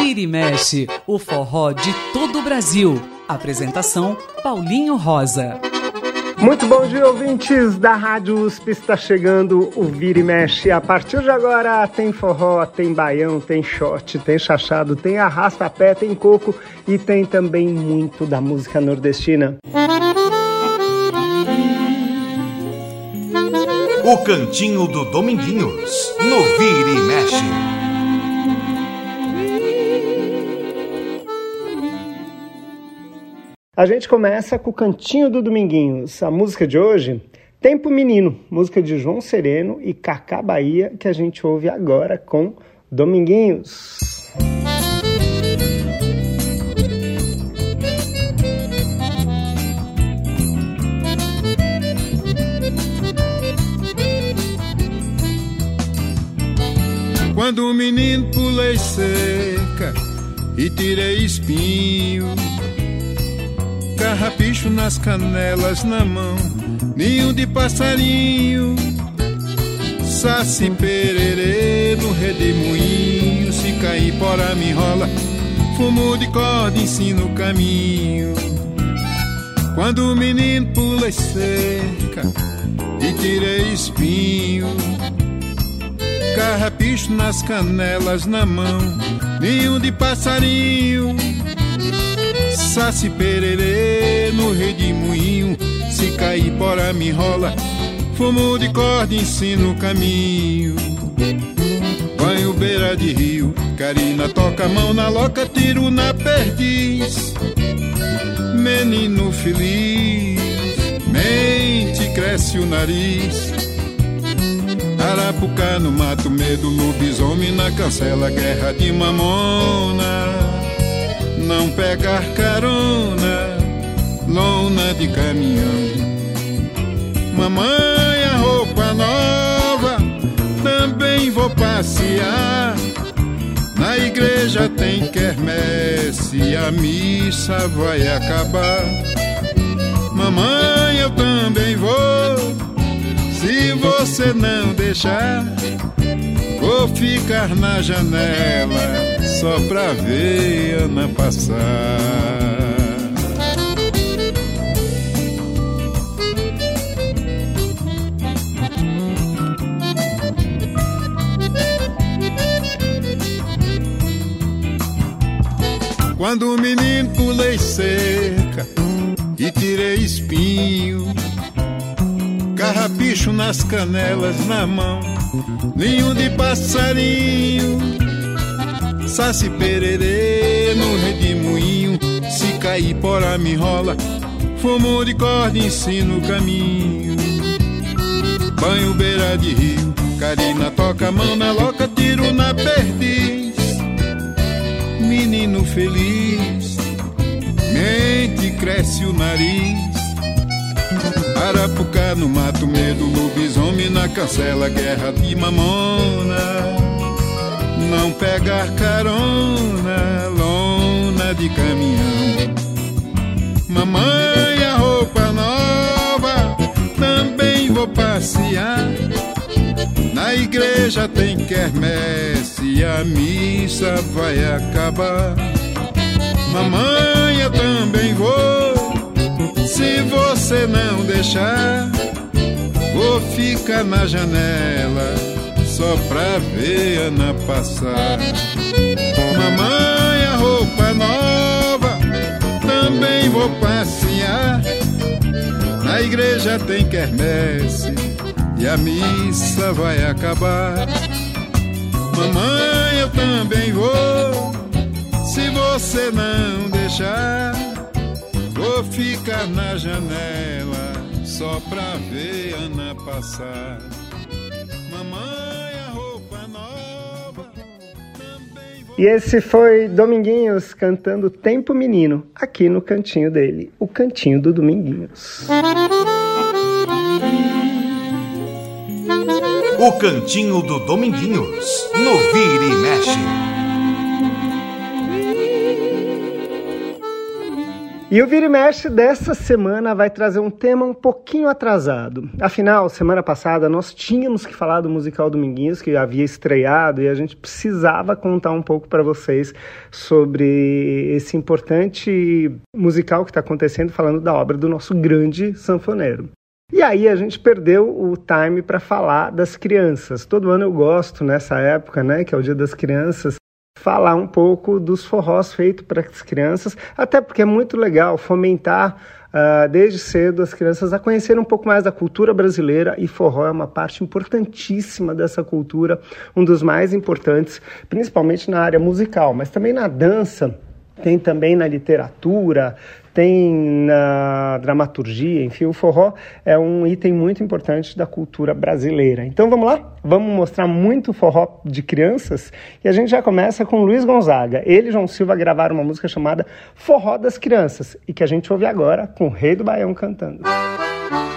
Vira e mexe, o forró de todo o Brasil. Apresentação Paulinho Rosa. Muito bom dia, ouvintes da Rádio USP. Está chegando o Vira e Mexe. A partir de agora tem forró, tem baião, tem shot, tem chachado, tem arrasta-pé, tem coco e tem também muito da música nordestina. O Cantinho do Dominguinhos, no Vira e Mexe. A gente começa com o Cantinho do Dominguinhos. A música de hoje, Tempo Menino, música de João Sereno e Cacá Bahia, que a gente ouve agora com Dominguinhos. Quando o menino pulei cerca e tirei espinho. Carrapicho nas canelas na mão, ninho de passarinho, saci pererê no redemoinho, se cair porá me enrola, fumo de corda ensina o caminho. Quando o menino pula e cerca e tira espinho, carrapicho nas canelas na mão, ninho de passarinho. Saci pererê no redemoinho Se cair bora me enrola. Fumo de corda ensino o caminho. Banho beira de rio Carina toca a mão na loca Tiro na perdiz. Menino feliz Mente cresce o nariz Arapuca no mato, medo, lobisomem na cancela, guerra de mamona não pegar carona, lona de caminhão. Mamãe, a roupa nova, também vou passear. Na igreja tem quermesse, a missa vai acabar. Mamãe, eu também vou, se você não deixar. Vou ficar na janela só pra ver Ana passar. Quando o menino pulei cerca e tirei espinho, carrapicho nas canelas na mão, ninho de passarinho Saci pererê no redemoinho Se cair porá me enrola Fumo de corda ensino o caminho. Banho beira de rio Carina toca mão na loca Tiro na perdiz. Menino feliz Mente cresce o nariz Arapuca no mato, medo, lobisomem na cancela, guerra de mamona não pegar carona, lona de caminhão. Mamãe, a roupa nova, também vou passear. Na igreja tem quermesse, a missa vai acabar. Mamãe, eu também vou, se você não deixar, vou ficar na janela só pra ver Ana passar. Mamãe, a roupa nova, também vou passear. Na igreja tem quermesse e a missa vai acabar. Mamãe, eu também vou, se você não deixar. Vou ficar na janela só pra ver Ana passar. E esse foi Dominguinhos cantando Tempo Menino, aqui no cantinho dele, o cantinho do Dominguinhos. O cantinho do Dominguinhos, no Vira e Mexe. E o Vira Mexe dessa semana vai trazer um tema um pouquinho atrasado. Afinal, semana passada nós tínhamos que falar do musical Dominguinhos, que havia estreado, e a gente precisava contar um pouco para vocês sobre esse importante musical que está acontecendo, falando da obra do nosso grande sanfoneiro. E aí a gente perdeu o time para falar das crianças. Todo ano eu gosto nessa época, né, que é o Dia das Crianças, falar um pouco dos forrós feitos para as crianças, até porque é muito legal fomentar uh, desde cedo as crianças a conhecerem um pouco mais da cultura brasileira e forró é uma parte importantíssima dessa cultura, um dos mais importantes, principalmente na área musical, mas também na dança tem também na literatura, tem na dramaturgia, enfim, o forró é um item muito importante da cultura brasileira. Então vamos lá? Vamos mostrar muito forró de crianças e a gente já começa com Luiz Gonzaga. Ele e João Silva gravaram uma música chamada Forró das Crianças e que a gente ouve agora com o Rei do Baião cantando. Alô,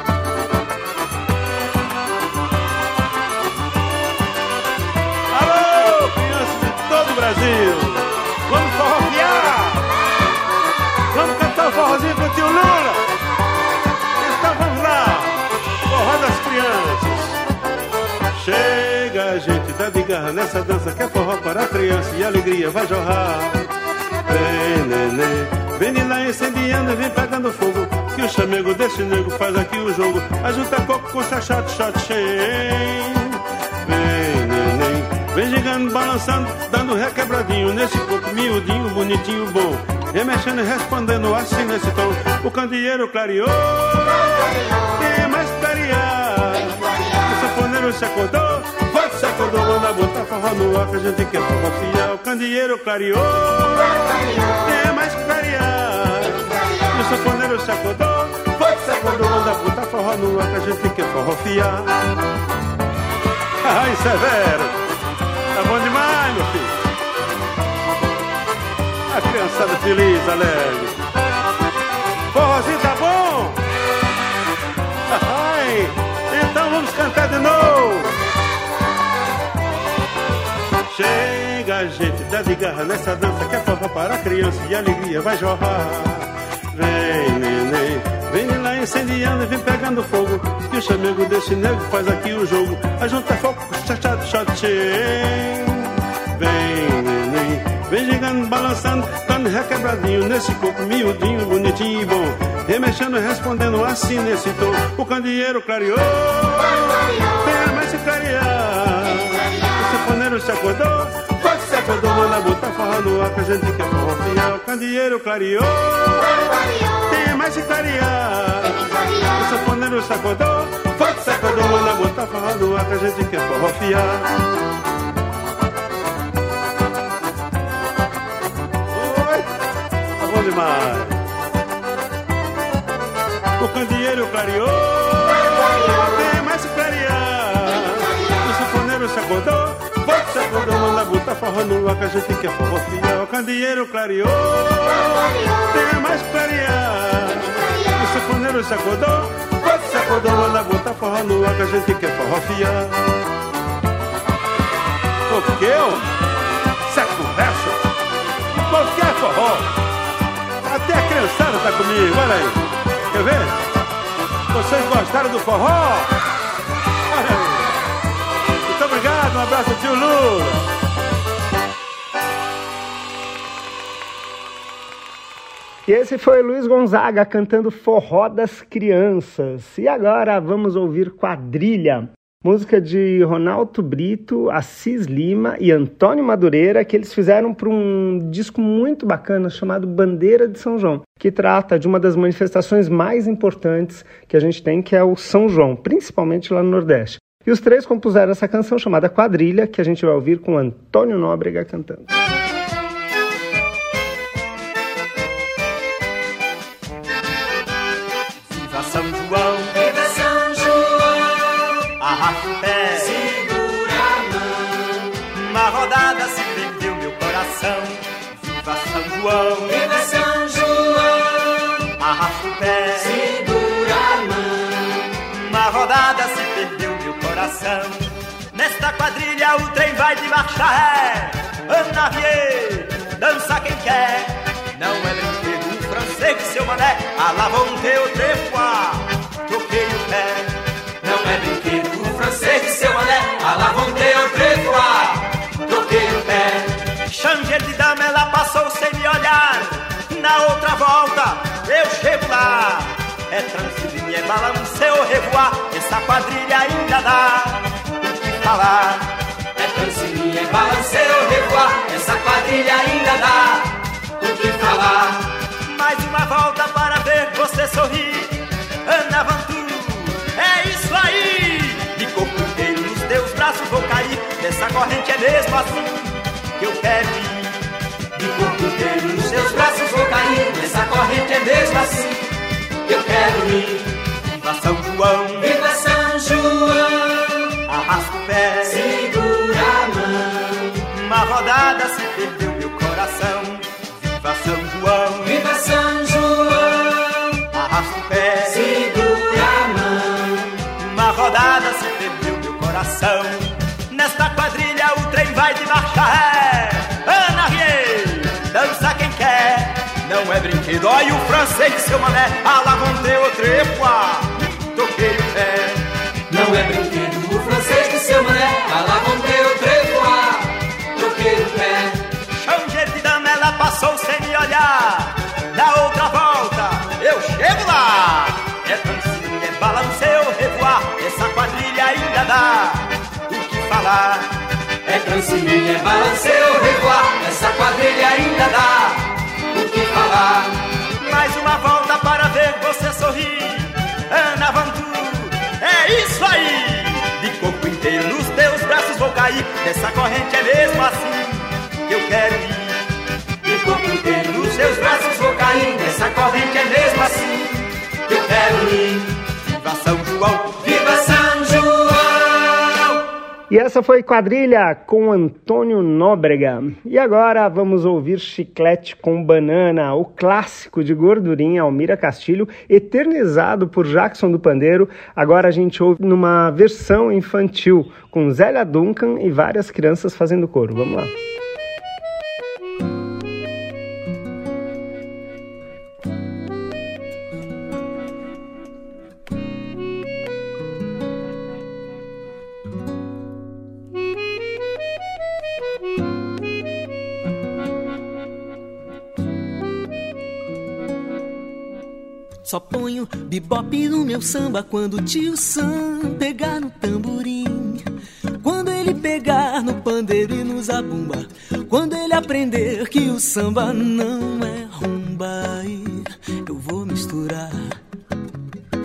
garra nessa dança que é forró para a criança e alegria vai jorrar. Vem, neném, vem de lá incendiando e vem pegando fogo. Que o chamego desse nego faz aqui o jogo. Ajunta coco com chachate, shot cheio. Vem, neném, vem chegando, balançando, dando requebradinho nesse corpo miudinho, bonitinho, bom remexendo e respondendo assim nesse tom. O candeeiro clareou, tem mais clarear. O safoneiro se acordou, acordou, manda botar forró no ar que a gente quer forró. O candeeiro clareou, tem mais clarear. O safoneiro se acordou, vai se acordou, manda botar forró no ar que a gente quer forró fiar. Ai, severo, tá bom demais, meu filho. A criançada feliz, alegre. Forrozinho tá bom? Ai, então vamos cantar de novo. Gente, dá de garra nessa dança que é forró para a criança e alegria vai jorrar. Vem, neném, vem lá incendiando e vem pegando fogo. Que o chamego desse nego faz aqui o jogo. A junta fogo, chachado, shot, Vem, neném, Vem chegando, balançando, dando requebradinho nesse corpo miudinho, bonitinho e bom. Remexendo, respondendo assim nesse tom. O candeeiro clareou, tem mais se clarear. O safoneiro se acordou, acordou, manda botar forró no ar que a gente quer forró. O candeeiro clareou, tem mais se clarear. O safoneiro se acordou, foi se acordou, manda botar forró no ar que a gente quer forró fiar. bom demais. O candeeiro clareou, tem mais clarear. O sanfoneiro se acordou, acordou, manda botar forró no ar que a gente quer forró fiel. Candeeiro clareou, tem mais clarear. O você se acordou, manda botar forró no ar que a gente quer forró fiel. O que? Isso é conversa? Qualquer forró até a criançada tá comigo, olha aí. Quer ver? Vocês gostaram do forró? Obrigado, um abraço, tio Lula. E esse foi Luiz Gonzaga cantando Forró das Crianças. E agora vamos ouvir Quadrilha, Música de Ronaldo Brito, Assis Lima e Antônio Madureira, que eles fizeram para um disco muito bacana chamado Bandeira de São João, que trata de uma das manifestações mais importantes que a gente tem, que é o São João, principalmente lá no Nordeste. E os três compuseram essa canção chamada Quadrilha, que a gente vai ouvir com Antônio Nóbrega cantando. Viva São João! arrasta o pé, segura a mão. Uma rodada se prendeu meu coração. Viva São João, viva São João. Arrasta o pé, segura Nesta quadrilha o trem vai de marcha ré. Anavier, dança quem quer. Não é brinquedo, francês seu voltei o trepoá, toquei o pé. Não é brinquedo francês seu mané, a lá voltei o trepoá, toquei o pé. Changer de dama, ela passou sem me olhar. Na outra volta, eu chego lá. É transilinha, é balanceu, revoar. Essa quadrilha ainda dá o que falar. É transilinha, é balanceu, revoar. Essa quadrilha ainda dá o que falar. Mais uma volta para ver você sorrir. Ana Vantu, é isso aí. De corpo inteiro nos teus braços vou cair. Dessa corrente é mesmo assim que eu quero ir. De corpo inteiro nos teus braços vou cair. Nessa corrente é mesmo assim eu quero ir. Viva São João, Viva São João, arrasta o pé. segura a mão. Uma rodada se perdeu meu coração. Viva São João, Viva São João, arrasta o pé. segura a mão. Uma rodada se perdeu meu coração. Nesta quadrilha o trem vai de marcha ré. Brinquedo, olha o francês de seu mané. Ter o trepoá. Toquei o pé. Não é brinquedo o francês de seu mané, a lá vão ter o trevoar. Troquei o pé, Changer de dama, ela passou sem me olhar. Na outra volta, eu chego lá. É dancinha, é balanceio, revoar. Essa quadrilha ainda dá o que falar. é transilinha, é balanceio, revoar. Essa quadrilha ainda dá Mais uma volta para ver você sorrir. Ana Vantu, é isso aí. De corpo inteiro nos teus braços vou cair. Nessa corrente é mesmo assim que eu quero ir. De corpo inteiro nos teus braços vou cair. Nessa corrente é mesmo assim que eu quero ir. Viva São João, Viva São! E essa foi Quadrilha com Antônio Nóbrega. E agora vamos ouvir Chiclete com Banana, o clássico de gordurinha Almira Castilho, eternizado por Jackson do Pandeiro. Agora a gente ouve numa versão infantil, com Zélia Duncan e várias crianças fazendo coro. Vamos lá. Só ponho bebop no meu samba quando o tio Sam pegar no tamborim. Quando ele pegar no pandeiro e no zabumba. Quando ele aprender que o samba não é rumba. Eu vou misturar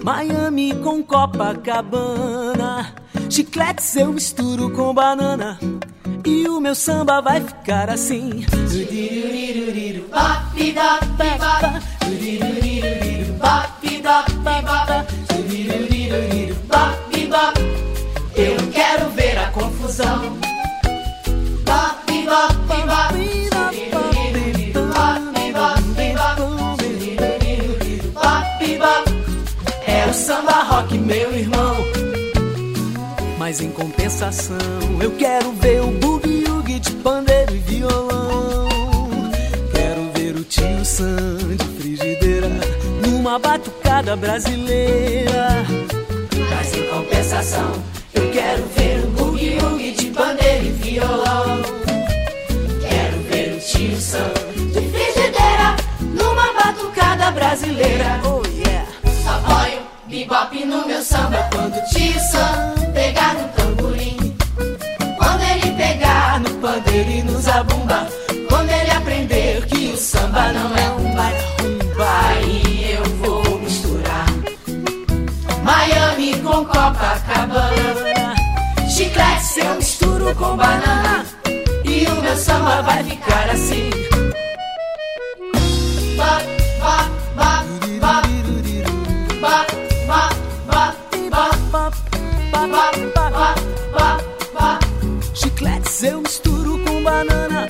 Miami com Copacabana. Chicletes eu misturo com banana. E o meu samba vai ficar assim. Eu quero ver a confusão. É o samba rock, meu irmão. Mas em compensação, eu quero ver o batucada brasileira. Mas em compensação, eu quero ver o boogie woogie de bandeira e violão. Quero ver o tio Sam de frigideira numa batucada brasileira. Oh yeah! Só ponho bebop no meu samba quando tio Sam Copacabana. Chiclete eu misturo com banana. E o meu samba vai ficar assim. Bop, bop. Bop, bop, bop, bop. Bop, bop, bop, bop. Chicletes eu misturo com banana.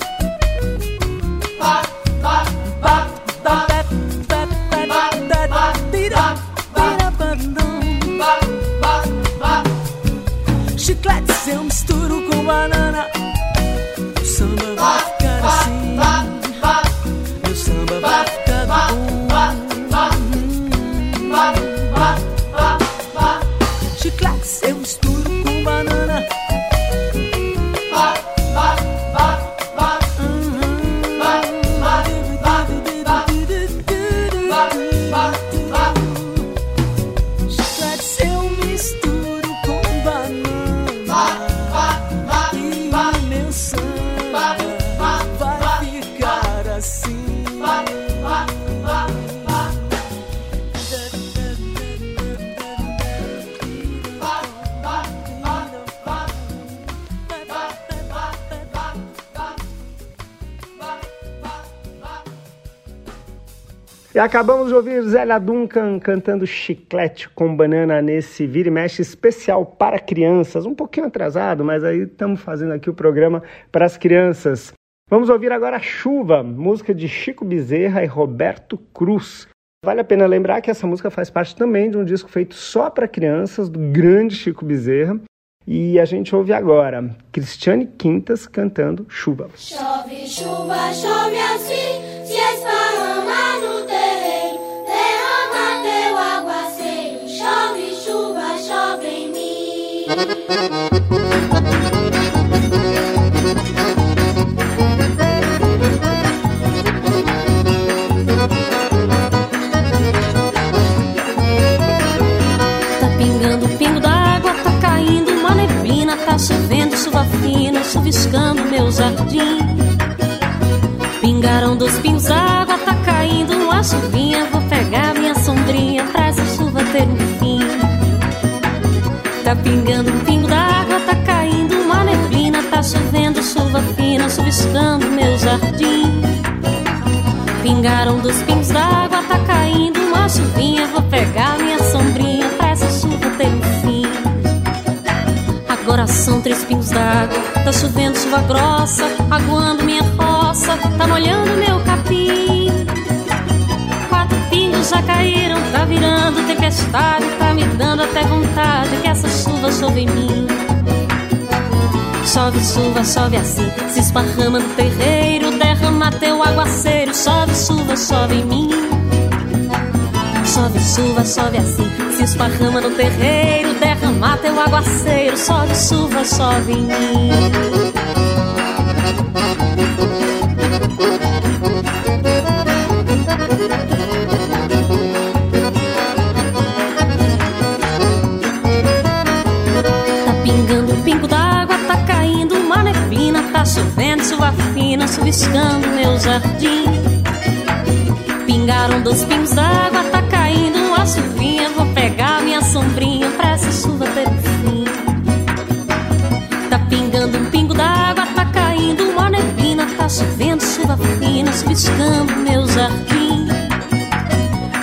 Acabamos de ouvir Zélia Duncan cantando Chiclete com Banana nesse Vira e Mexe especial para crianças. Um pouquinho atrasado, mas aí estamos fazendo aqui o programa para as crianças. Vamos ouvir agora Chuva, música de Chico Bezerra e Roberto Cruz. Vale a pena lembrar que essa música faz parte também de um disco feito só para crianças, do grande Chico Bezerra. E a gente ouve agora Cristiane Quintas cantando Chuva. Chove, chuva, chove assim, chuviscando meu jardim. Pingaram dos pingos d'água, tá caindo uma chuvinha, vou pegar minha sombrinha pra essa chuva ter um fim. Tá pingando três pingos d'água, tá chovendo chuva grossa, aguando minha roça, tá molhando meu capim. Quatro pingos já caíram, tá virando tempestade, tá me dando até vontade que essa chuva chove em mim. Chove, chuva, chove assim, se esparrama no terreiro, derrama teu aguaceiro. Chove, chuva, chove em mim. Chove, chuva, chove assim, se esparrama no terreiro, derrama teu aguaceiro. Chove, chuva, chove em mim. Tá pingando um pingo d'água, tá caindo uma neblina, tá chovendo chuva fina, chuviscando meu jardim. Pingaram dois pingos d'água, tá caindo uma chuvinha, vou pegar minha sombrinha tá chovendo chuva fina, chuviscando meu jardim.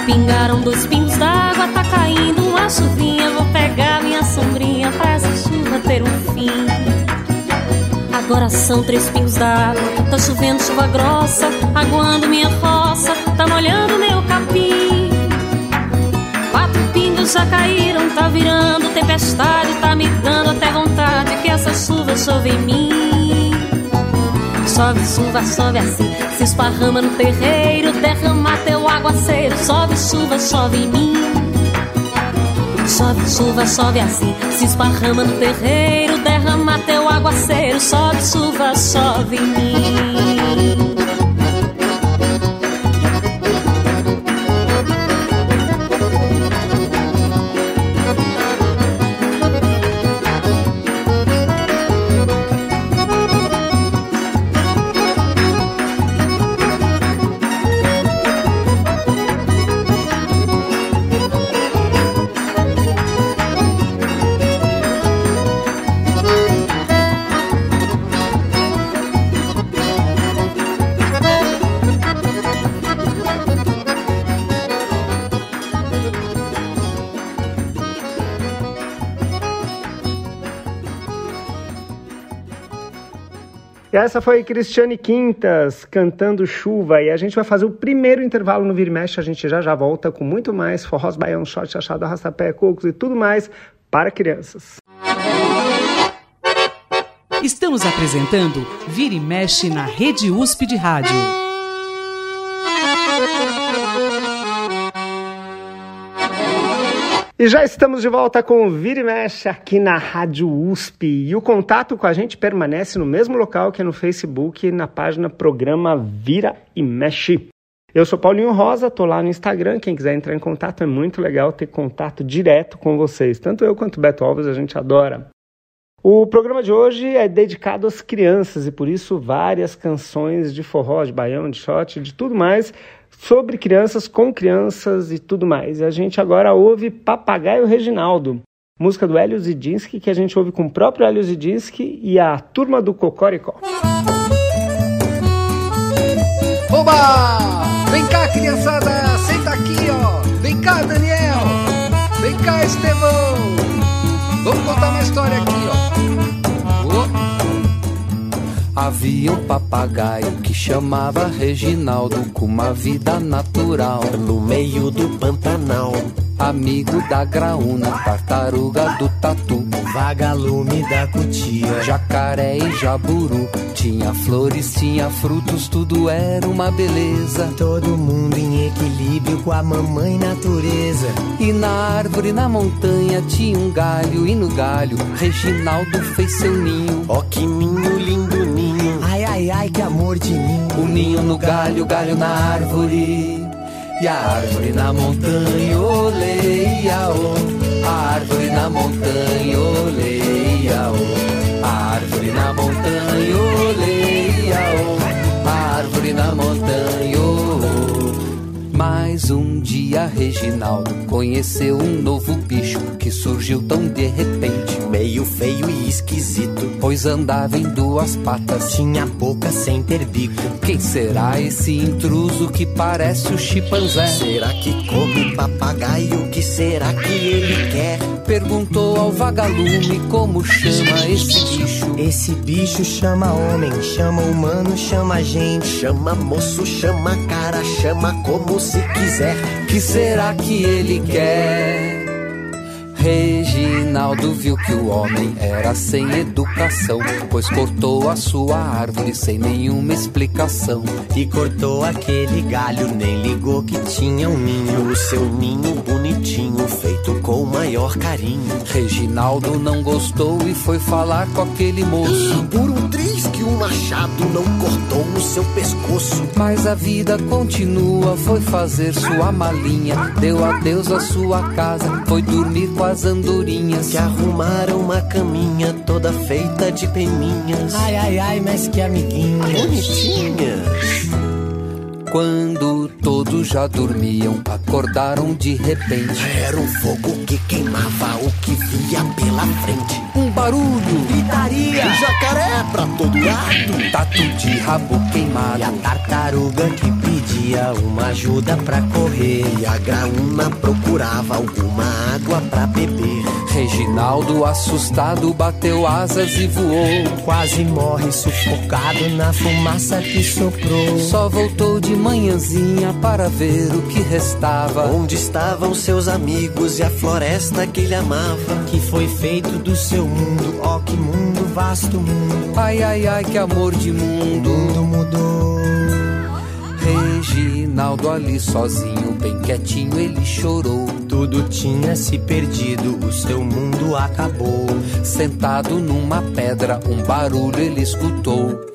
Pingaram dois pingos d'água, tá caindo uma chuvinha. Vou pegar minha sombrinha pra essa chuva ter um fim. Agora são três pingos d'água, tá chovendo chuva grossa, aguando minha roça, tá molhando meu capim. Quatro pingos já caíram, tá virando tempestade, tá me dando até vontade que essa chuva chove em mim. Chove, chuva, chove assim, se esparrama no terreiro, derrama teu aguaceiro. Chove, chuva, chove em mim. Chove, chuva, chove assim, se esparrama no terreiro, derrama teu aguaceiro. Chove, chuva, chove em mim. Essa foi Cristiane Quintas cantando Chuva. E a gente vai fazer o primeiro intervalo no Vira Mexe. A gente já já volta com muito mais forrós, baião, short, achado, arrastapé, cocos e tudo mais para crianças. Estamos apresentando Vira e Mexe na Rede USP de Rádio. E já estamos de volta com o Vira e Mexe aqui na Rádio USP. E o contato com a gente permanece no mesmo local que é no Facebook, na página Programa Vira e Mexe. Eu sou Paulinho Rosa, tô lá no Instagram. Quem quiser entrar em contato, é muito legal ter contato direto com vocês. Tanto eu quanto o Beto Alves, a gente adora. O programa de hoje é dedicado às crianças e por isso várias canções de forró, de baião, de shot, de tudo mais sobre crianças, com crianças e tudo mais. E a gente agora ouve Papagaio Reginaldo, música do Hélio Zidinski, que a gente ouve com o próprio Hélio Zidinski e a turma do Cocoricó. Oba! Vem cá, criançada, senta aqui, ó. Vem cá, Daniel. Vem cá, Estevão. Vamos contar uma história aqui, ó. Havia um papagaio que chamava Reginaldo com uma vida natural no meio do Pantanal amigo da graúna, tartaruga do tatu, vagalume da cutia, jacaré e jaburu. Tinha flores, tinha frutos, tudo era uma beleza. Todo mundo em equilíbrio com a mamãe natureza. E na árvore, na montanha, tinha um galho, e no galho, Reginaldo fez seu ninho. Ó, oh, que ninho, lindo ninho. Ai, ai, ai, que amor de ninho. O ninho no galho, galho na árvore. E a árvore na montanha, olê, iaô. A árvore na montanha, olê, iaô. A árvore na montanha, olê, iaô. A árvore na montanha, mais um dia Reginaldo conheceu um novo bicho que surgiu tão de repente, meio feio e esquisito, pois andava em duas patas, tinha boca sem ter bico. Quem será esse intruso que parece o chimpanzé? Será que come papagaio? O que será que ele quer? Perguntou ao vagalume como chama esse bicho. Esse bicho chama homem, chama humano, chama gente, chama moço, chama cara, chama como se quiser. Que será que ele quer? Reginaldo viu que o homem era sem educação, pois cortou a sua árvore sem nenhuma explicação. E cortou aquele galho, nem ligou que tinha um ninho. O seu ninho bonitinho, feito com o maior carinho. Reginaldo não gostou e foi falar com aquele moço. Por um triz que um machado não cortou o seu pescoço. Mas a vida continua, foi fazer sua malinha. Deu adeus à sua casa, foi dormir com as andorinhas. Que arrumaram uma caminha toda feita de peninhas. Ai, ai, ai, mas que amiguinhas. Bonitinhas. Quando todos já dormiam, acordaram de repente. Era um fogo que queimava o que via pela frente. Um barulho, gritaria, jacaré pra todo lado, tatu de rabo queimado. E a tartaruga que pedia uma ajuda pra correr. E a graúna procurava alguma água pra beber. Reginaldo, assustado, bateu asas e voou. Quase morre sufocado na fumaça que soprou. Só voltou de manhãzinha para ver o que restava. Onde estavam seus amigos e a floresta que ele amava? Que foi feito do seu mundo, ó oh, que mundo, vasto mundo. Ai, ai, ai, que amor de mundo. Mundo mudou. Reginaldo ali sozinho, bem quietinho, ele chorou. Tudo tinha se perdido, o seu mundo acabou. Sentado numa pedra, um barulho ele escutou.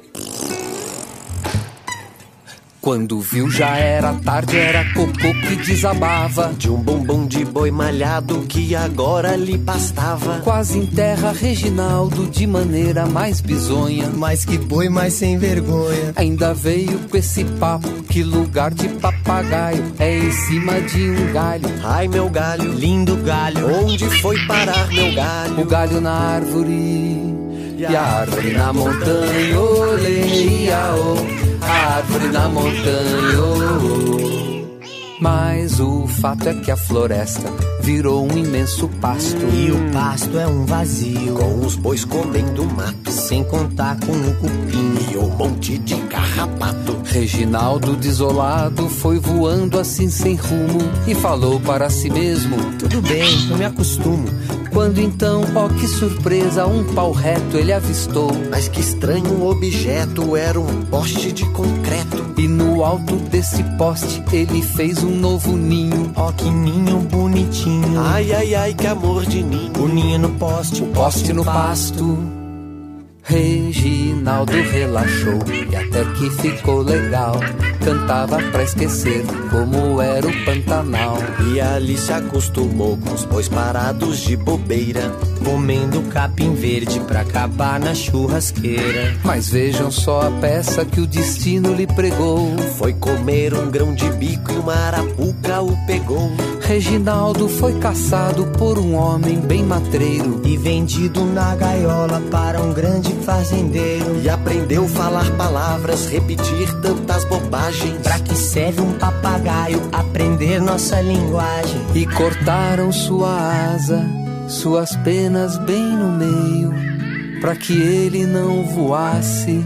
Quando viu já era tarde, era cocô que desabava. De um bombom de boi malhado que agora lhe pastava Quase em terra Reginaldo de maneira mais bizonha. Mas que boi mais sem vergonha. Ainda veio com esse papo que lugar de papagaio É em cima de um galho. Ai meu galho, lindo galho Onde foi parar meu galho? O galho na árvore e a árvore na montanha, olê, oh árvore na montanha. Mas o fato é que a floresta virou um imenso pasto. E o pasto é um vazio. Com os bois comendo mato. Sem contar com o cupim e um monte de carrapato. Reginaldo, desolado, foi voando assim sem rumo. E falou para si mesmo: Tudo bem, eu me acostumo. Quando então, ó que surpresa, um pau reto ele avistou. Mas que estranho objeto, era um poste de concreto. E no alto desse poste ele fez um novo ninho. Ó que ninho bonitinho. Ai, ai, ai, que amor de ninho. O ninho no poste, o poste, poste no pasto. pasto. Reginaldo relaxou e até que ficou legal. Cantava pra esquecer como era o Pantanal. E ali se acostumou com os bois parados de bobeira. Comendo capim verde pra acabar na churrasqueira. Mas vejam só a peça que o destino lhe pregou. Foi comer um grão de bico e uma arapuca o pegou. Reginaldo foi caçado por um homem bem matreiro e vendido na gaiola para um grande fazendeiro. E aprendeu aprendeu falar palavras, repetir tantas bobagens. Pra que serve um papagaio aprender nossa linguagem? E cortaram sua asa, suas penas bem no meio, pra que ele não voasse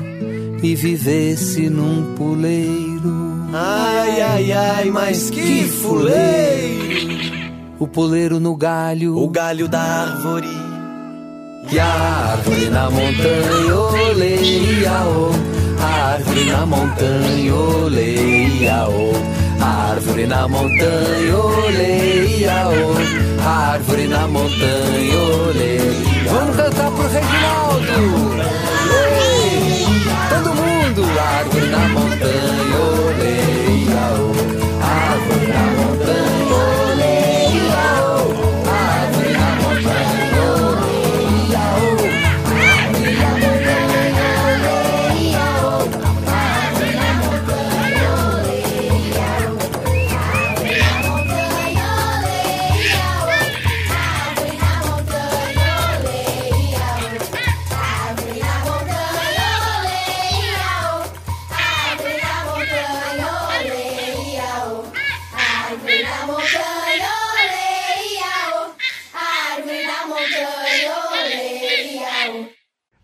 e vivesse num puleiro. Ai, ai, ai, mas que fuleiro! O puleiro no galho, o galho da árvore. E a árvore na montanha, olê, iaô. A árvore na montanha, olê, iaô. A árvore na montanha, olê, iaô. A árvore na montanha, olê. Vamos cantar pro Reginaldo!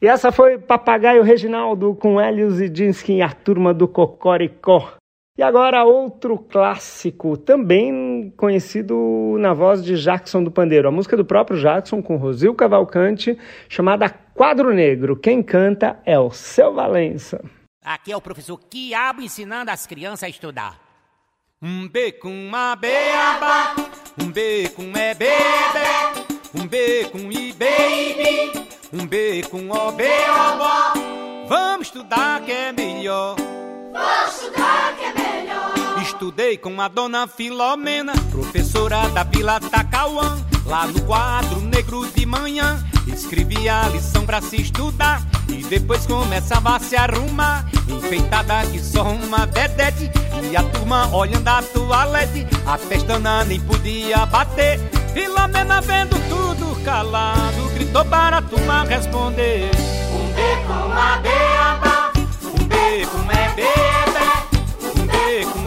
E essa foi Papagaio Reginaldo com Hélio Zidinski e a turma do Cocoricó. E agora outro clássico, também conhecido na voz de Jackson do Pandeiro. A música do próprio Jackson com Rosil Cavalcante, chamada Quadro Negro. Quem canta é o Seu Valença. Aqui é o professor Quiabo ensinando as crianças a estudar. Um B com uma beaba, um B com é bebê, um B com i baby, um B com o B obó. Vamos estudar que é melhor. Vou estudar que é melhor. Estudei com a dona Filomena, professora da Vila Tacauã. Lá no quadro negro de manhã, escrevia a lição pra se estudar. E depois começava a se arrumar, enfeitada que só uma vedete. E a turma olhando a toalete, a pestana nem podia bater. Filomena vendo tudo calado, gritou para a turma responder. Um B com a beaba, um B com é um B com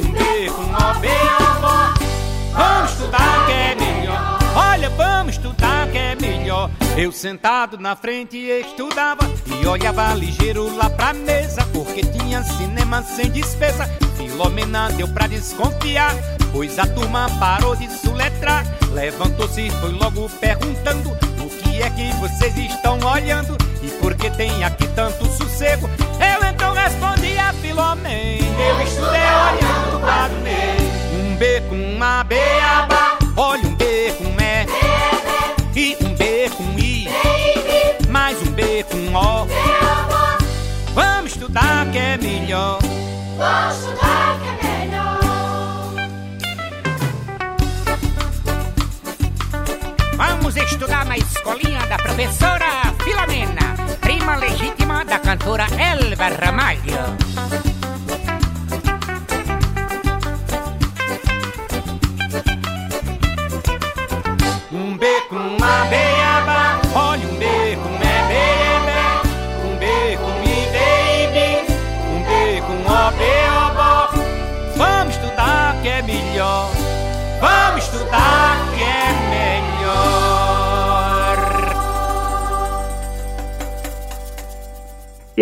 um B com o beaba. Vamos estudar que é melhor. Olha, vamos estudar que é melhor. Eu sentado na frente estudava e olhava ligeiro lá pra mesa, porque tinha cinema sem despesa. Filomena deu pra desconfiar, pois a turma parou de suletrar. Levantou-se e foi logo perguntando: O que é que vocês estão olhando? E por que tem aqui tanto sossego? Eu então respondi a Filomena: Eu estudei olhando o quadro negro. Um B com uma beaba, olha um B com é, e um B com I, mais um B com O. Vamos estudar que é melhor. Vamos estudar na escolinha da professora Filomena, prima legítima da cantora Elva Ramalho.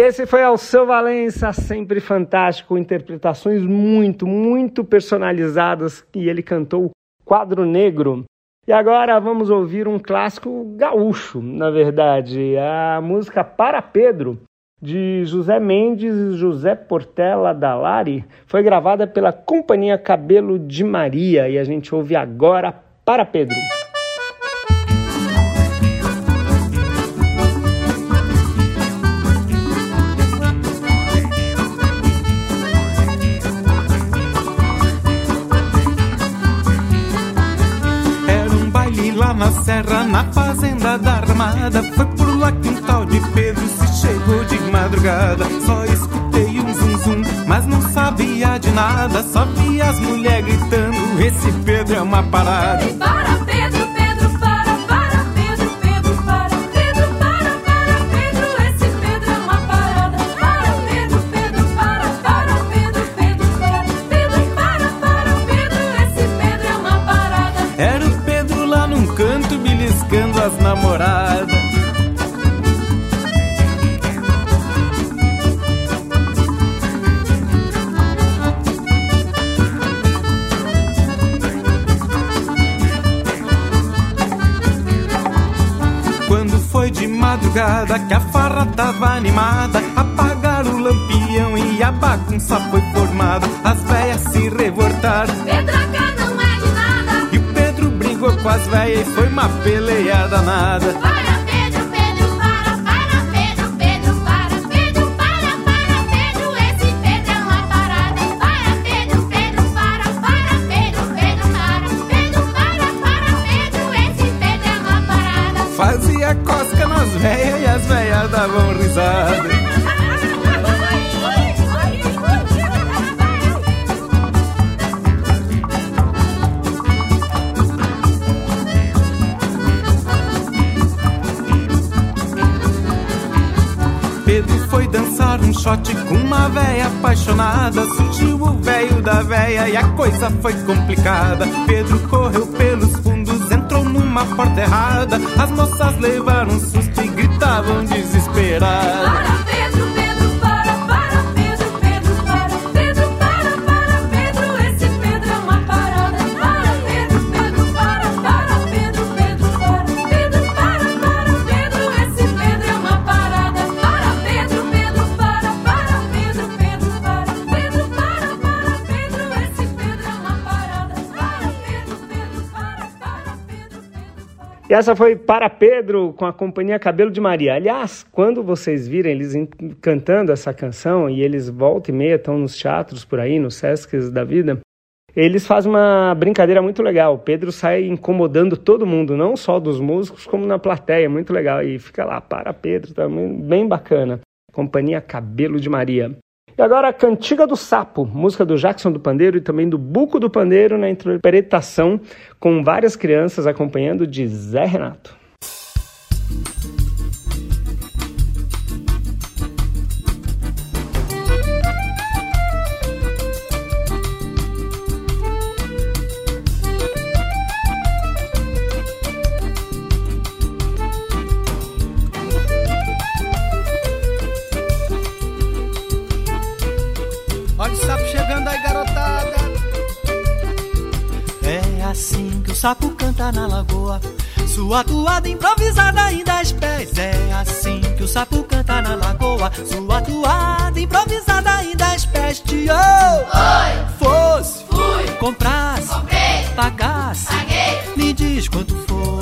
Esse foi Alceu Valença, sempre fantástico, interpretações muito, muito personalizadas e ele cantou Quadro Negro. E agora vamos ouvir um clássico gaúcho, na verdade, a música Para Pedro, de José Mendes e José Portela Dalari, foi gravada pela Companhia Cabelo de Maria e a gente ouve agora Para Pedro. Na serra, na fazenda da armada. Foi por lá que um tal de Pedro se chegou de madrugada. Só escutei um zum zum, mas não sabia de nada. Só vi as mulheres gritando: Esse Pedro é uma parada. Pedro, para, estrada. Quando foi de madrugada que a farra tava animada, apagaram o lampião e a bagunça foi formada. As velhas se revoltaram. Pedraca não é de nada. E o Pedro brigou com as velhas uma peleia danada. Para uma véia apaixonada. Surgiu o véio da véia e a coisa foi complicada. Pedro correu pelos fundos, entrou numa porta errada. As moças levaram um susto e gritavam desesperadas. E essa foi Para Pedro, com a companhia Cabelo de Maria. Aliás, quando vocês virem eles cantando essa canção, e eles volta e meia estão nos teatros por aí, nos Sescs da vida, eles fazem uma brincadeira muito legal. O Pedro sai incomodando todo mundo, não só dos músicos, como na plateia. Muito legal. E fica lá, Para Pedro, também bem bacana. Companhia Cabelo de Maria. E agora a Cantiga do Sapo, música do Jackson do Pandeiro e também do Buco do Pandeiro na interpretação com várias crianças acompanhando de Zé Renato. Sapo canta na lagoa. Sua toada improvisada em dez pés. É assim que o sapo canta na lagoa. Sua toada improvisada em dez pés. Tio! Oi! Fosse! Fui! Comprasse! Comprei! Pagasse! Paguei! Me diz quanto for.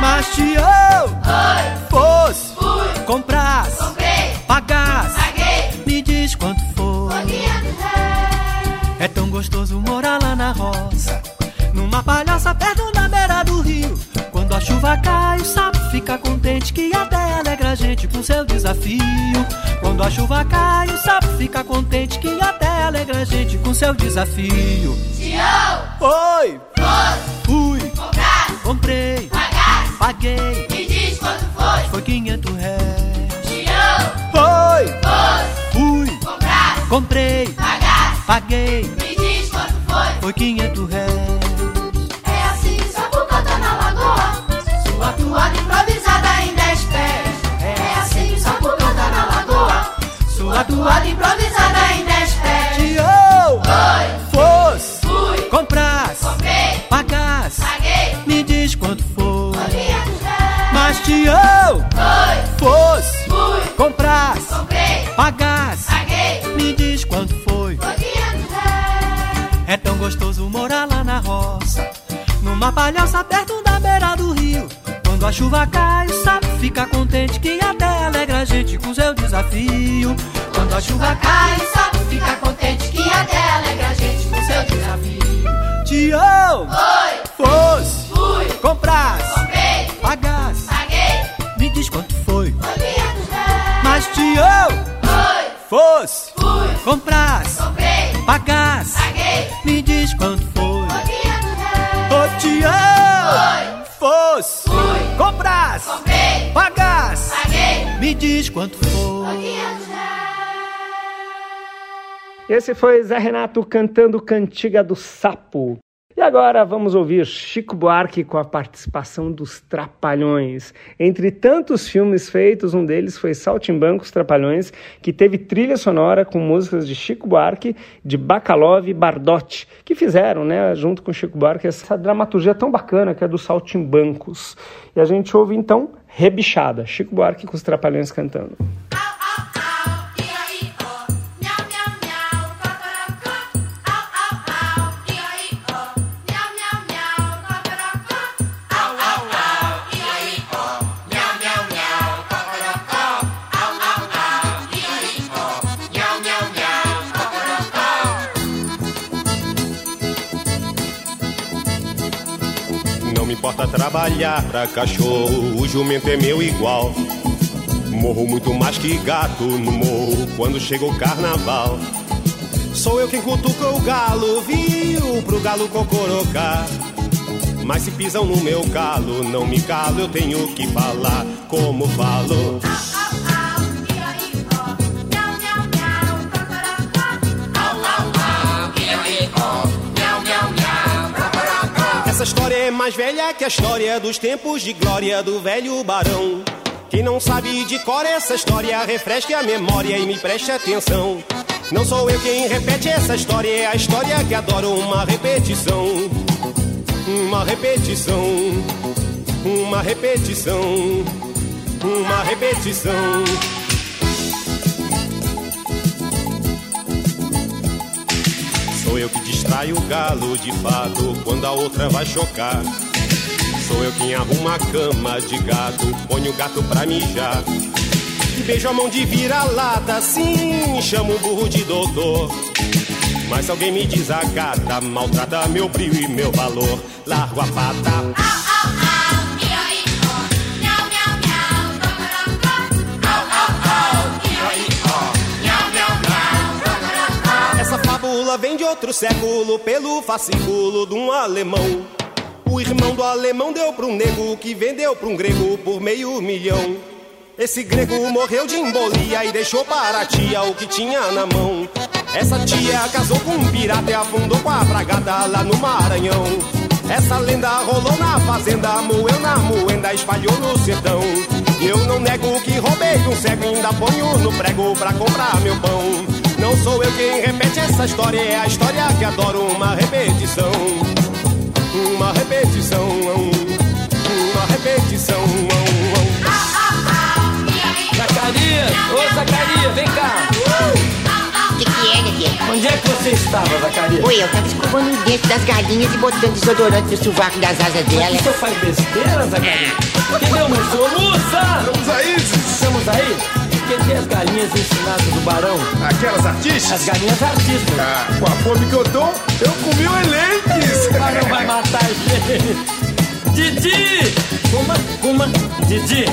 Mas tio! Oi! Fosse! Fui! Comprasse! Comprei! Pagasse! Paguei! Me diz quanto for. É tão gostoso morar lá na roça. Palhaça perto na beira do rio. Quando a chuva cai, o sapo fica contente que até alegra a gente com seu desafio. Quando a chuva cai, o sapo fica contente que até alegra a gente com seu desafio. Tio! Oi! Fosse! Fui! Comprar! Comprei! Pagar! Paguei! Me diz quanto foi! Foi 500 réis. Tio! Oi! Fosse! Fui! Comprar! Comprei! Pagar! Paguei! Me diz quanto foi! Foi 500 réis. Toada improvisada em dez pés. Tio! Oi! Fosse! Fui! Comprasse! Comprei! Pagasse! Paguei! Me diz quanto reais! Mas tio! Oi! Fosse! Fui! Comprasse! Comprei! Pagasse! Paguei! Me diz quanto foi. Foi! É tão gostoso morar lá na roça. Numa palhaça perto da beira. Quando a chuva cai, o sapo fica contente que até alegra a gente com seu desafio. Quando a chuva cai, o sapo fica contente que até alegra a gente com seu desafio. tio! Oi! Fosse! Fui! Comprasse! Comprei! Pagasse! Paguei! Me diz quanto foi. Foi! Mas tio! Me diz quanto Foi foi. quinhentos reais! Esse foi Zé Renato cantando Cantiga do Sapo. E agora vamos ouvir Chico Buarque com a participação dos Trapalhões. Entre tantos filmes feitos, um deles foi Saltimbancos Trapalhões, que teve trilha sonora com músicas de Chico Buarque, de Bacalov e Bardotti, que fizeram, né, junto com Chico Buarque, essa dramaturgia tão bacana que é do Saltimbancos. E a gente ouve então Rebichada, Chico Buarque com os Trapalhões cantando. Não me importa trabalhar pra cachorro, o jumento é meu igual. Morro muito mais que gato no morro quando chega o carnaval. Sou eu quem cutuca o galo, viu? Pro galo cocorocar. Mas se pisam no meu calo, não me calo, eu tenho que falar como falo. Mais velha que a história dos tempos de glória do velho barão. Quem não sabe de cor essa história, refresque a memória e me preste atenção. Não sou eu quem repete essa história, é a história que adora uma repetição. Uma repetição, uma repetição, uma repetição. Sou eu que distraio o galo de fato quando a outra vai chocar. Sou eu quem arruma a cama de gato, ponho o gato pra mijar. Beijo a mão de vira-lata, sim, chamo o burro de doutor. Mas se alguém me desacata, maltrata meu brilho e meu valor, largo a pata. Essa fábula vem de outro século pelo fascículo de um alemão. O irmão do alemão deu pra um nego que vendeu pra um grego por meio milhão. Esse grego morreu de embolia e deixou para a tia o que tinha na mão. Essa tia casou com um pirata e afundou com a bragada lá no Maranhão. Essa lenda rolou na fazenda, moeu na moenda, espalhou no sertão. Eu não nego que roubei de um cego, ainda ponho no prego pra comprar meu pão. Não sou eu quem essa história, é a história que adoro uma repetição. Uma repetição, uma repetição. Zacarias! Ô, Zacarias, vem cá! O que, que é, Dedê? Onde é que você estava, Zacarias? Oi, eu tava escovando os dentes das galinhas e botando desodorante no sovaco das asas Mas delas. o senhor faz besteira, Zacarias? Que deu, moço? Moça! Estamos aí, Estamos aí? Tem as galinhas ensinadas do barão? Aquelas artistas? As galinhas artistas. Ah, com a fome que eu tô, eu comi o elenques. O barão vai matar a gente. Didi! Uma, uma, Didi,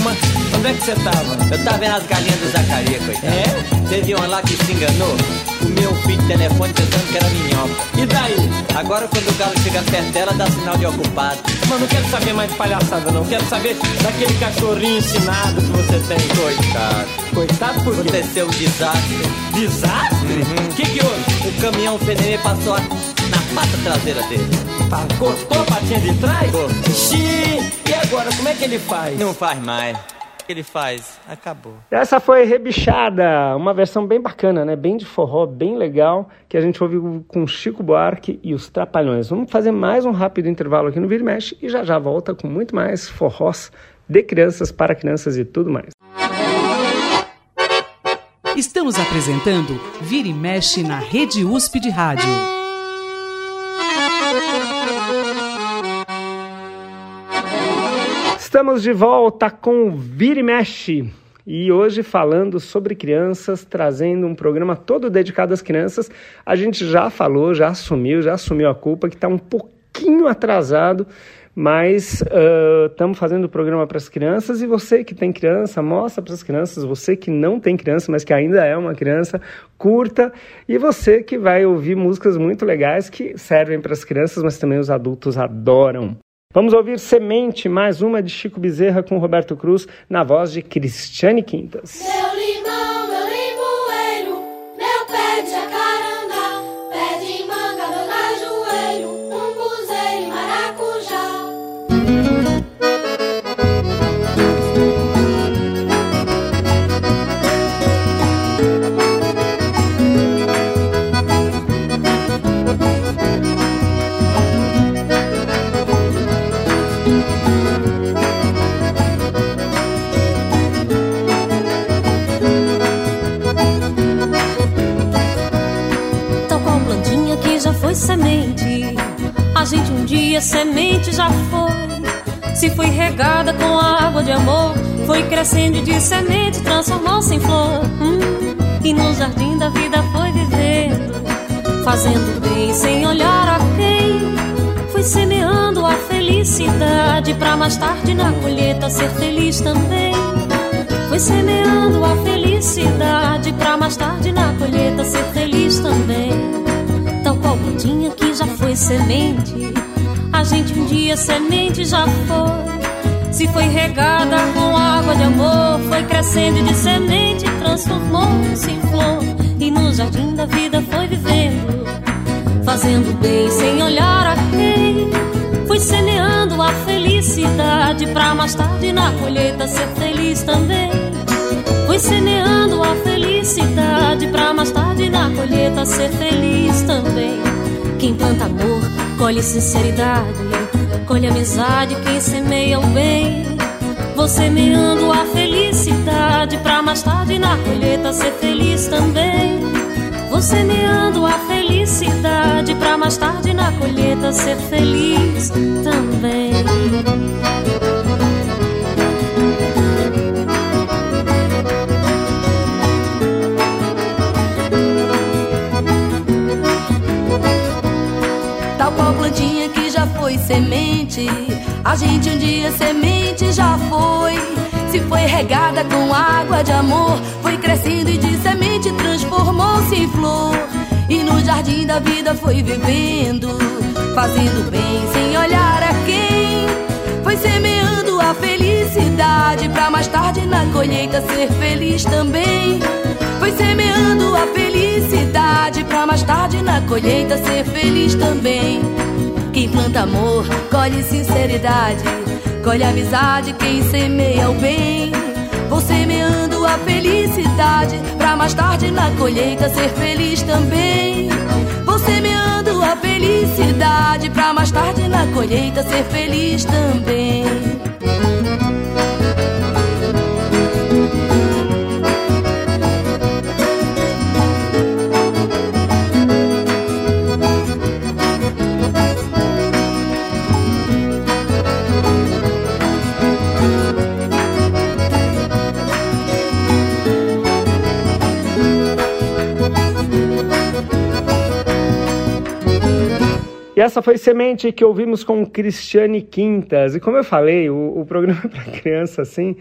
uma. Onde é que você tava? Eu tava vendo as galinhas do Zacarias, coitado. É? Teve uma lá que se enganou. Comeu um fio de telefone pensando que era minhoca. E daí? Agora quando o galo chega perto dela, dá sinal de ocupado. Mas não quero saber mais de palhaçada, não. Quero saber daquele cachorrinho ensinado que você tem. Coitado. Coitado por quê? Aconteceu um desastre. Desastre? O que que houve? O caminhão FNM passou a- pata traseira dele. Tá, cortou a patinha de trás? Cortou. Xiii! E agora, como é que ele faz? Não faz mais. O que ele faz? Acabou. Essa foi Rebichada, uma versão bem bacana, né? Bem de forró, bem legal, que a gente ouve com Chico Buarque e os Trapalhões. Vamos fazer mais um rápido intervalo aqui no Vira e Mexe e já já volta com muito mais forrós de crianças para crianças e tudo mais. Estamos apresentando Vira e Mexe na Rede USP de Rádio. Estamos de volta com Vira e Mexe. E hoje falando sobre crianças, trazendo um programa todo dedicado às crianças. A gente já falou, já assumiu, já assumiu a culpa que está um pouquinho atrasado, mas estamos fazendo o programa para as crianças e você que tem criança, mostra para as crianças. Você que não tem criança, mas que ainda é uma criança, curta. E você que vai ouvir músicas muito legais que servem para as crianças, mas também os adultos adoram. Vamos ouvir Semente, mais uma de Chico Bezerra com Roberto Cruz, na voz de Cristiane Quintas. Dia semente já foi. Se foi regada com água de amor, foi crescendo de semente transformou-se em flor. Hum, e no jardim da vida foi vivendo, fazendo bem sem olhar a quem. Foi semeando a felicidade pra mais tarde na colheita ser feliz também. Foi semeando a felicidade pra mais tarde na colheita ser feliz também. Já foi semente, a gente um dia semente já foi. Se foi regada com água de amor, foi crescendo de semente transformou-se em flor. E no jardim da vida foi vivendo, fazendo bem sem olhar a quem. Foi semeando a felicidade pra mais tarde na colheita ser feliz também. Foi semeando a felicidade pra mais tarde na colheita ser feliz também. Quem planta amor, colhe sinceridade, colhe amizade, quem semeia o bem. Vou semeando a felicidade pra mais tarde na colheita ser feliz também. Vou semeando a felicidade pra mais tarde na colheita ser feliz também. Semente, a gente um dia semente já foi. Se foi regada com água de amor, foi crescendo e de semente transformou-se em flor. E no jardim da vida foi vivendo, fazendo bem sem olhar a quem. Foi semeando a felicidade pra mais tarde na colheita ser feliz também. Foi semeando a felicidade pra mais tarde na colheita ser feliz também. Quem planta amor, colhe sinceridade, colhe amizade, quem semeia o bem. Vou semeando a felicidade pra mais tarde na colheita ser feliz também. Vou semeando a felicidade pra mais tarde na colheita ser feliz também. E essa foi Semente que ouvimos com Cristiane Quintas. E como eu falei, o, o programa é para criança, assim,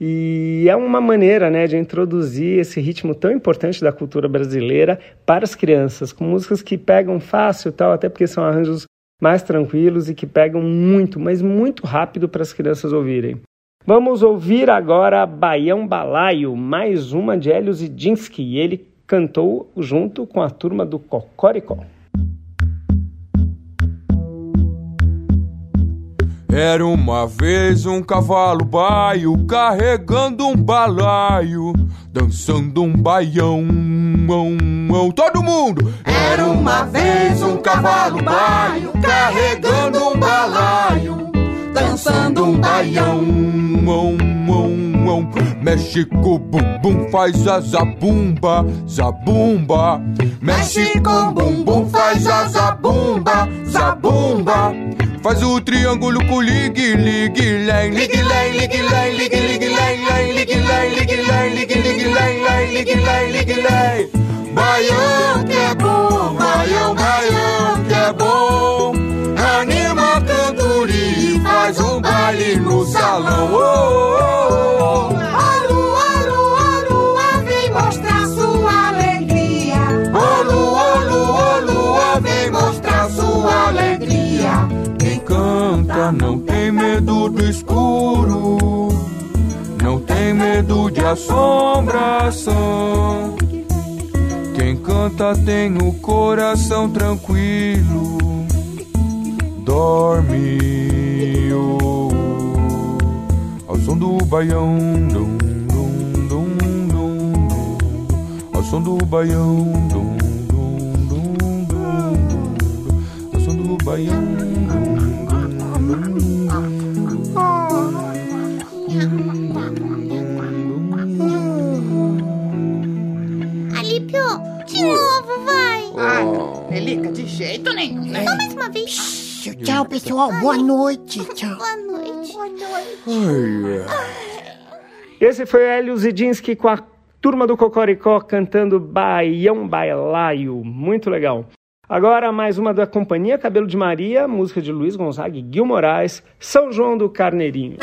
e é uma maneira né, de introduzir esse ritmo tão importante da cultura brasileira para as crianças, com músicas que pegam fácil tal, até porque são arranjos mais tranquilos e que pegam muito, mas muito rápido para as crianças ouvirem. Vamos ouvir agora Baião Balaio, mais uma de Hélio Zidinski. Ele cantou junto com a turma do Cocoricó. Era uma vez um cavalo baio carregando um balaio, dançando um baião. Mão, mão. Todo mundo! Era uma vez um cavalo baio carregando um balaio, dançando um baião. Mão, mão, mão. Mexe com o bumbum, faz a zabumba, zabumba. Mexe com o bumbum, faz a zabumba, zabumba. Faz o triângulo com ligue, ligue, lém, ligue, lém, ligue, lém, ligue, ligue, lém, lém, ligue, lém, ligue, lém, ligue, ligue, lém, lém. Baião que é bom, baião, baião que é bom. Anima a cantoria e faz um baile no salão. Oh, oh, não tem medo do escuro, não tem medo de assombração. Quem canta tem o coração tranquilo, dorme oh, ao som do baião, dum, dum, dum, dum, ao som do baião, dum, dum, dum, dum, ao som do baião. Relíquia, de jeito nenhum, né? Só mais uma vez. Tchau, pessoal. Boa noite. Tchau. Boa noite. Boa noite. Esse foi Hélio Zidinski com a turma do Cocoricó cantando Baião Bailaio. Muito legal. Agora, mais uma da Companhia Cabelo de Maria, música de Luiz Gonzaga e Gil Moraes, São João do Carneirinho.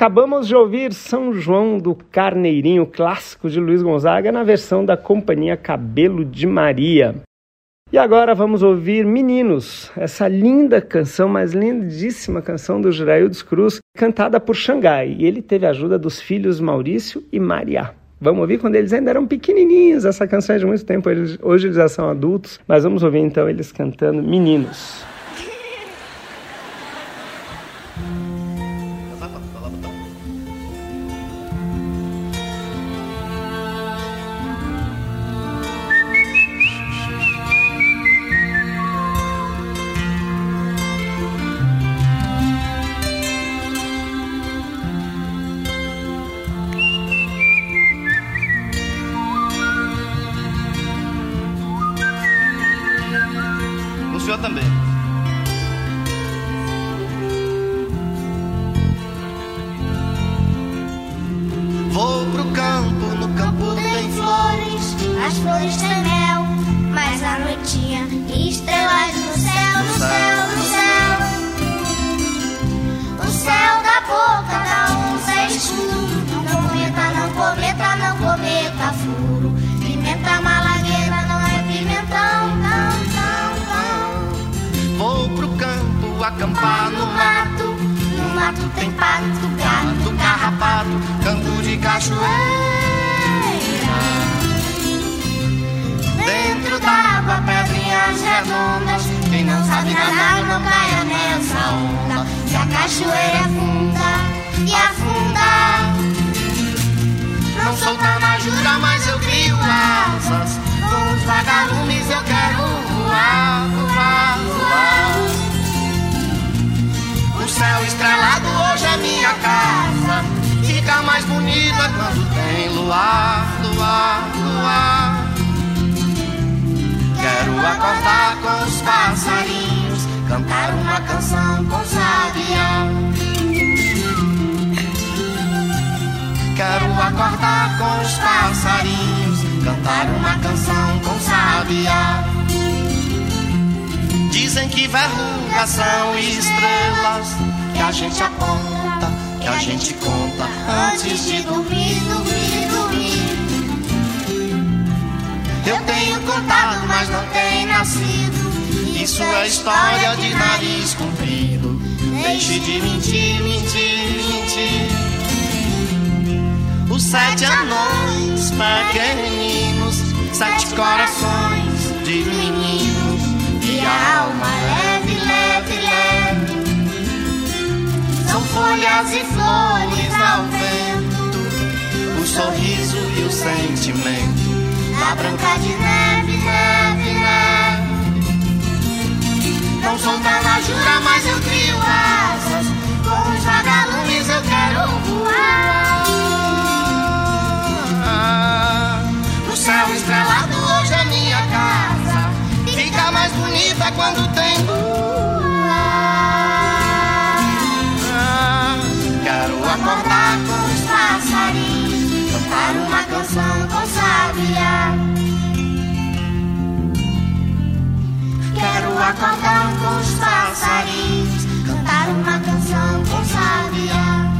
Acabamos de ouvir São João do Carneirinho, clássico de Luiz Gonzaga, na versão da companhia Cabelo de Maria. E agora vamos ouvir Meninos, essa linda canção, mas lindíssima canção do Giraildes Cruz, cantada por Xangai. E ele teve a ajuda dos filhos Maurício e Maria. Vamos ouvir quando eles ainda eram pequenininhos. Essa canção é de muito tempo, eles, hoje eles já são adultos, mas vamos ouvir então eles cantando Meninos. sabiá. Dizem que verrugas são estrelas que a gente aponta, que a gente conta antes de dormir, dormir, dormir. Eu tenho contado, mas não tem nascido. Isso é história de nariz comprido. Deixe de mentir, mentir, mentir. Os sete anões pequeninos, sete corações de meninos e a alma leve, leve, leve. São folhas e flores ao vento, o sorriso e o sentimento da branca de neve, neve, neve. Não sou da jura, mas eu crio asas. Com os vagalumes eu quero voar. O céu estrelado bonita quando tem lua. Quero acordar com os passarinhos, cantar uma canção com sabiá. Quero acordar com os passarinhos, cantar uma canção com sabiá.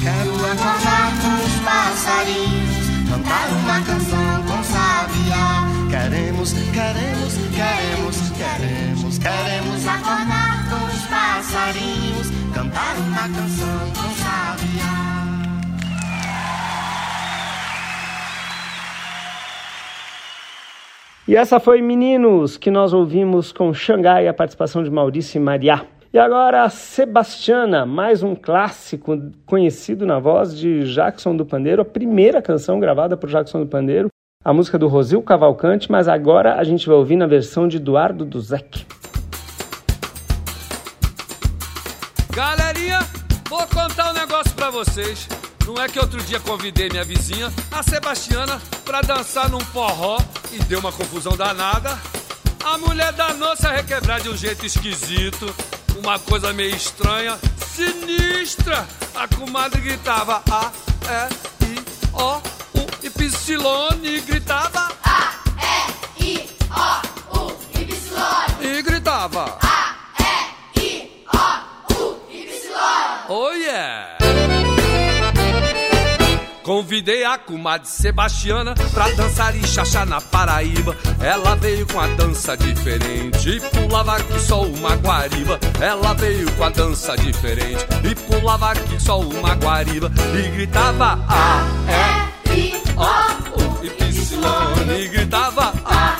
Quero acordar com os passarinhos, cantar uma canção com sabiá. Queremos, queremos, queremos, queremos, queremos acordar com os passarinhos, cantar uma canção com sabiá. E essa foi Meninos, que nós ouvimos com Xangai, a participação de Maurício e Mariá. E agora Sebastiana, mais um clássico conhecido na voz de Jackson do Pandeiro, a primeira canção gravada por Jackson do Pandeiro, a música do Rosil Cavalcante, mas agora a gente vai ouvir na versão de Eduardo Duzek. Galerinha, vou contar um negócio pra vocês. Não é que outro dia convidei minha vizinha, a Sebastiana, pra dançar num forró e deu uma confusão danada. A mulher danou-se a requebrar de um jeito esquisito, uma coisa meio estranha, sinistra. A comadre gritava A, E, I, O, U e Psilone gritava A, E, I, O, U e gritava A, E, I, O, U e Psilone. Oh yeah! Convidei a comadre Sebastiana pra dançar e chachar na Paraíba. Ela veio com a dança diferente e pulava que só uma guariba. Ela veio com a dança diferente e pulava que só uma guariba. E gritava A, E, I, O, U e gritava A,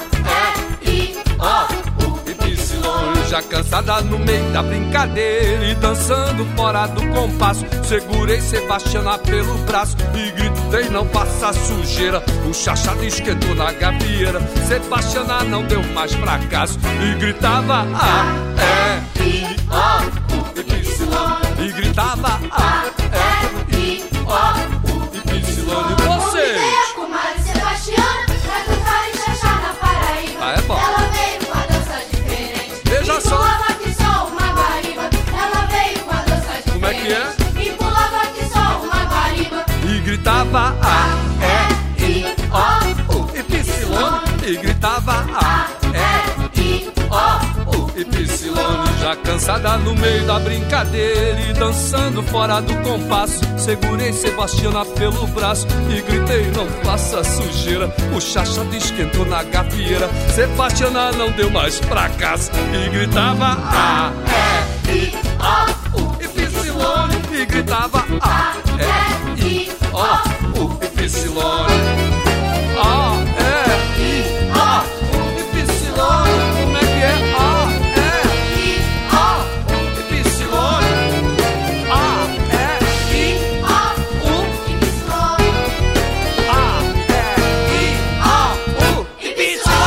E, I, O, U e. Já cansada no meio da brincadeira e dançando fora do compasso. Segurei Sebastiana pelo braço e gritei: Não faça sujeira. O chachado esquentou na gavieira. Sebastiana não deu mais fracasso e gritava: A, E, I, O, U e. E gritava: A, E, I, O, gritava A, E, I, O, U e Psilone. E gritava A, E, I, O, U e Psilone. Já cansada no meio da brincadeira e dançando fora do compasso. Segurei Sebastiana pelo braço e gritei: Não faça sujeira. O chachado esquentou na gafieira. Sebastiana não deu mais fracasso e gritava A, E, I, O, U e Psilone. E gritava A, E, O, U e Psilone. A, E, I, O, U. Como é que é? A, E, I, O, U e Psilone. A, E, I, O, U e Psilone. A, E, I, O, U e Psilone.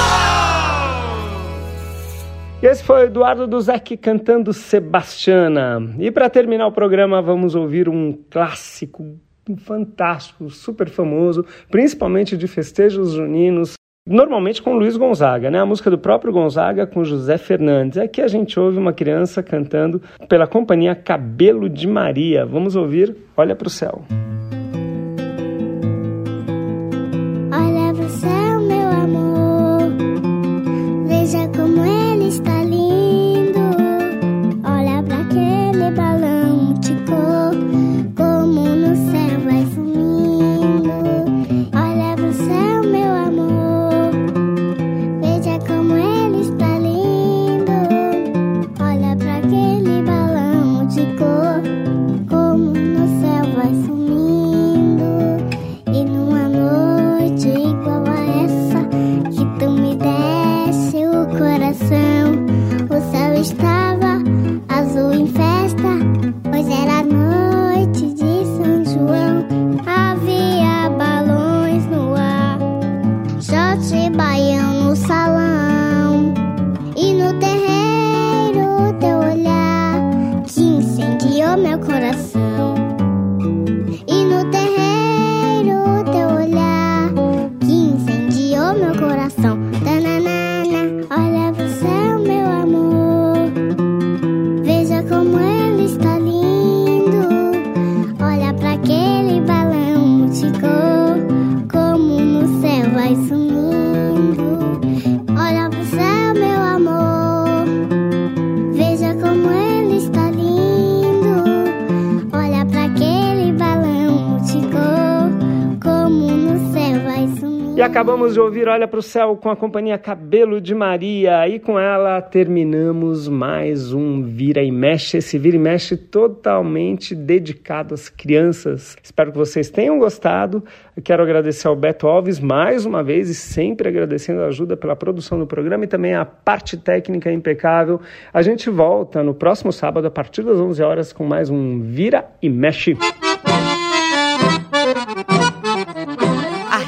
E esse foi Eduardo Duzek cantando Sebastiana. E para terminar o programa, vamos ouvir um clássico fantástico, super famoso, principalmente de festejos juninos, normalmente com Luiz Gonzaga, né? A música do próprio Gonzaga com José Fernandes. Aqui a gente ouve uma criança cantando pela companhia Cabelo de Maria. Vamos ouvir Olha para o céu. Olha pro céu, meu amor. Acabamos de ouvir Olha para o Céu com a companhia Cabelo de Maria. E com ela terminamos mais um Vira e Mexe. Esse Vira e Mexe totalmente dedicado às crianças. Espero que vocês tenham gostado. Quero agradecer ao Beto Alves mais uma vez e sempre agradecendo a ajuda pela produção do programa e também a parte técnica impecável. A gente volta no próximo sábado a partir das 11 horas com mais um Vira e Mexe.